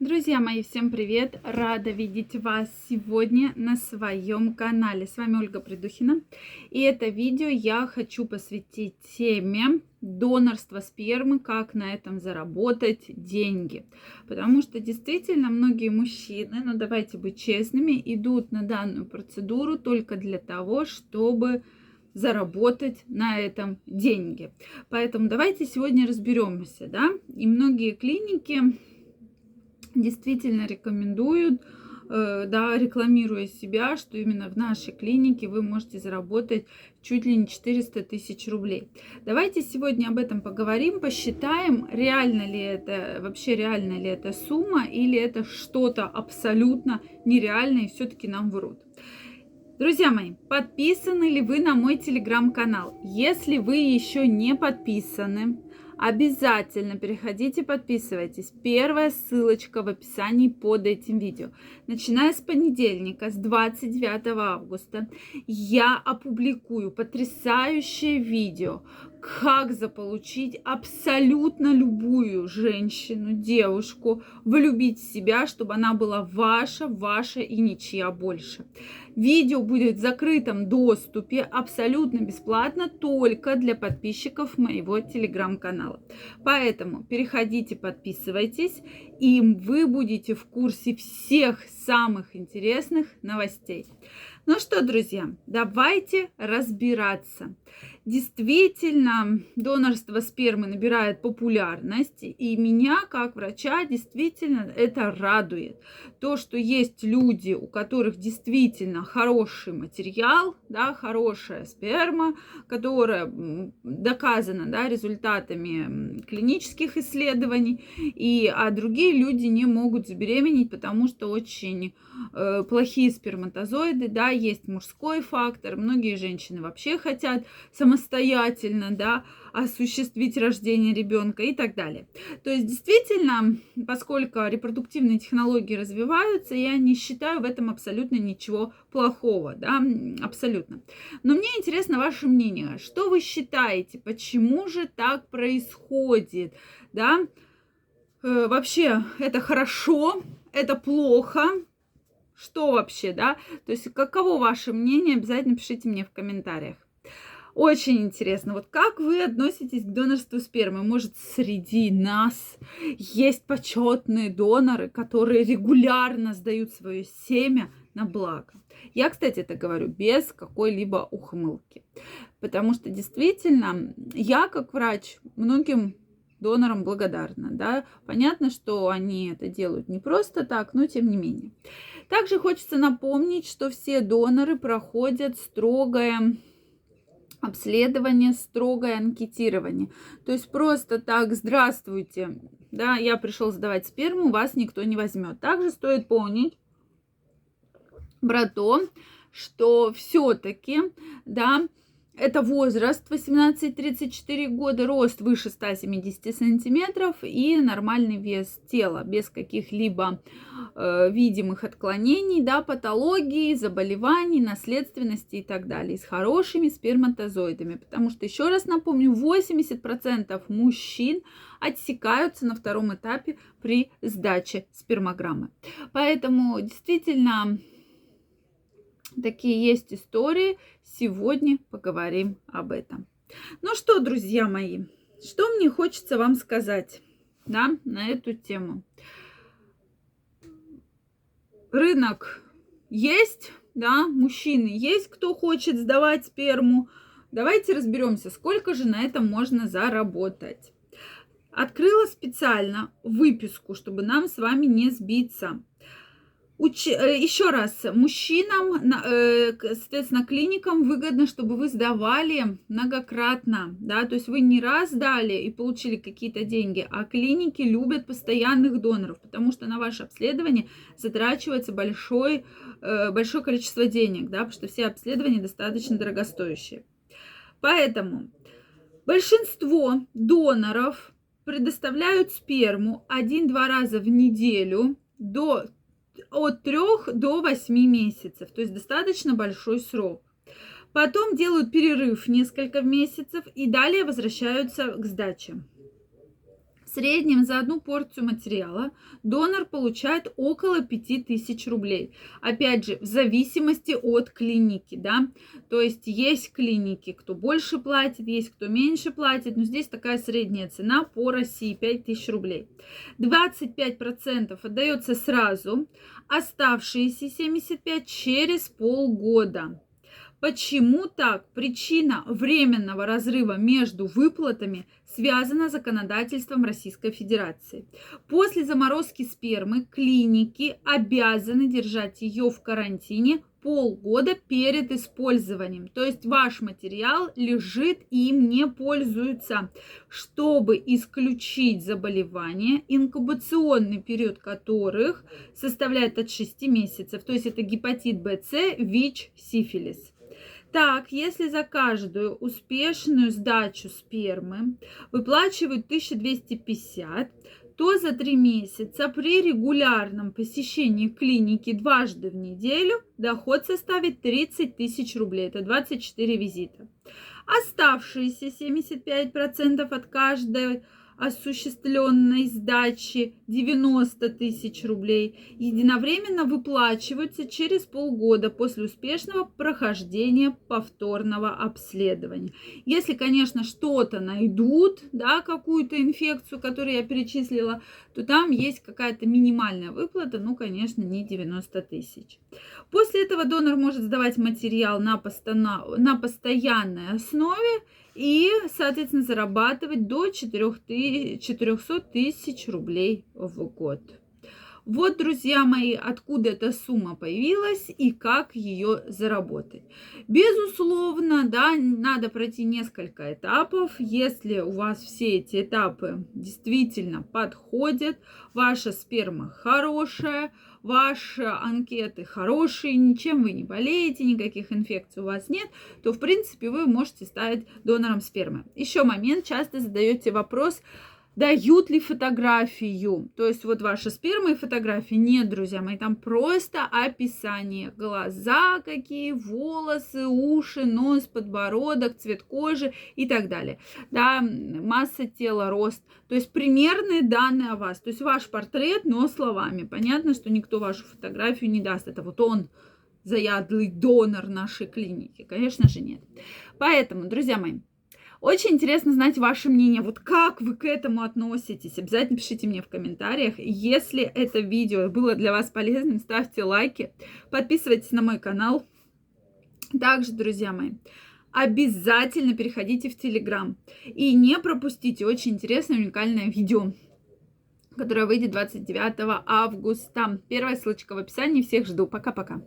Друзья мои, всем привет! Рада видеть вас сегодня на своем канале. С вами Ольга Придухина. И это видео я хочу посвятить теме донорства спермы, как на этом заработать деньги. Потому что действительно многие мужчины, ну давайте быть честными, идут на данную процедуру только для того, чтобы заработать на этом деньги. Поэтому давайте сегодня разберемся, да, и многие клиники действительно рекомендуют, э, да, рекламируя себя, что именно в нашей клинике вы можете заработать чуть ли не 400 тысяч рублей. Давайте сегодня об этом поговорим, посчитаем, реально ли это, вообще реально ли эта сумма, или это что-то абсолютно нереальное и все-таки нам врут. Друзья мои, подписаны ли вы на мой телеграм-канал? Если вы еще не подписаны, Обязательно переходите, подписывайтесь. Первая ссылочка в описании под этим видео. Начиная с понедельника, с 29 августа, я опубликую потрясающее видео, как заполучить абсолютно любую женщину, девушку, влюбить в себя, чтобы она была ваша, ваша и ничья больше. Видео будет в закрытом доступе абсолютно бесплатно только для подписчиков моего телеграм-канала. Поэтому переходите, подписывайтесь, и вы будете в курсе всех самых интересных новостей. Ну что, друзья, давайте разбираться. Действительно, донорство спермы набирает популярность, и меня, как врача, действительно это радует. То, что есть люди, у которых действительно хороший материал, да, хорошая сперма, которая доказана да, результатами клинических исследований, и, а другие люди не могут забеременеть, потому что очень э, плохие сперматозоиды, да, есть мужской фактор, многие женщины вообще хотят самостоятельно, да, осуществить рождение ребенка и так далее. То есть действительно, поскольку репродуктивные технологии развиваются, я не считаю в этом абсолютно ничего плохого, да, абсолютно. Но мне интересно ваше мнение, что вы считаете, почему же так происходит, да? Э, вообще, это хорошо, это плохо, что вообще, да? То есть, каково ваше мнение, обязательно пишите мне в комментариях. Очень интересно, вот как вы относитесь к донорству спермы? Может, среди нас есть почетные доноры, которые регулярно сдают свое семя на благо. Я, кстати, это говорю без какой-либо ухмылки. Потому что действительно, я как врач многим донорам благодарна. Да? Понятно, что они это делают не просто так, но тем не менее. Также хочется напомнить, что все доноры проходят строгое обследование, строгое анкетирование. То есть просто так, здравствуйте, да, я пришел сдавать сперму, вас никто не возьмет. Также стоит помнить про то, что все-таки, да, это возраст 18-34 года, рост выше 170 сантиметров и нормальный вес тела без каких-либо э, видимых отклонений, да, патологий, заболеваний, наследственности и так далее, с хорошими сперматозоидами. Потому что, еще раз напомню, 80% мужчин отсекаются на втором этапе при сдаче спермограммы. Поэтому действительно Такие есть истории. Сегодня поговорим об этом. Ну что, друзья мои, что мне хочется вам сказать да, на эту тему. Рынок есть, да, мужчины есть, кто хочет сдавать сперму. Давайте разберемся, сколько же на этом можно заработать. Открыла специально выписку, чтобы нам с вами не сбиться. Уч... Э, Еще раз, мужчинам, э, соответственно, клиникам выгодно, чтобы вы сдавали многократно, да, то есть вы не раз сдали и получили какие-то деньги, а клиники любят постоянных доноров, потому что на ваше обследование затрачивается большой, э, большое количество денег, да, потому что все обследования достаточно дорогостоящие. Поэтому большинство доноров предоставляют сперму один-два раза в неделю до от 3 до 8 месяцев, то есть достаточно большой срок. Потом делают перерыв несколько месяцев и далее возвращаются к сдаче. Среднем за одну порцию материала донор получает около 5000 рублей. Опять же, в зависимости от клиники, да. То есть есть клиники, кто больше платит, есть кто меньше платит, но здесь такая средняя цена по России 5000 рублей. 25% отдается сразу, оставшиеся 75% через полгода. Почему так? Причина временного разрыва между выплатами связана с законодательством Российской Федерации. После заморозки спермы клиники обязаны держать ее в карантине полгода перед использованием. То есть ваш материал лежит и им не пользуются. Чтобы исключить заболевания, инкубационный период которых составляет от 6 месяцев. То есть это гепатит Б, С, ВИЧ, сифилис. Так, если за каждую успешную сдачу спермы выплачивают 1250, то за три месяца при регулярном посещении клиники дважды в неделю доход составит 30 тысяч рублей. Это 24 визита. Оставшиеся 75% от каждой осуществленной сдачи 90 тысяч рублей единовременно выплачиваются через полгода после успешного прохождения повторного обследования. Если, конечно, что-то найдут, да, какую-то инфекцию, которую я перечислила, то там есть какая-то минимальная выплата, ну, конечно, не 90 тысяч. После этого донор может сдавать материал на, постанов... на постоянной основе и, соответственно, зарабатывать до 400 тысяч рублей в год. Вот, друзья мои, откуда эта сумма появилась и как ее заработать. Безусловно, да, надо пройти несколько этапов. Если у вас все эти этапы действительно подходят, ваша сперма хорошая, ваши анкеты хорошие, ничем вы не болеете, никаких инфекций у вас нет, то, в принципе, вы можете стать донором спермы. Еще момент, часто задаете вопрос, дают ли фотографию. То есть вот ваша сперма и фотографии. Нет, друзья мои, там просто описание. Глаза какие, волосы, уши, нос, подбородок, цвет кожи и так далее. Да, масса тела, рост. То есть примерные данные о вас. То есть ваш портрет, но словами. Понятно, что никто вашу фотографию не даст. Это вот он заядлый донор нашей клиники. Конечно же, нет. Поэтому, друзья мои, очень интересно знать ваше мнение. Вот как вы к этому относитесь? Обязательно пишите мне в комментариях. Если это видео было для вас полезным, ставьте лайки, подписывайтесь на мой канал. Также, друзья мои, обязательно переходите в Телеграм и не пропустите очень интересное уникальное видео которое выйдет 29 августа. Первая ссылочка в описании. Всех жду. Пока-пока.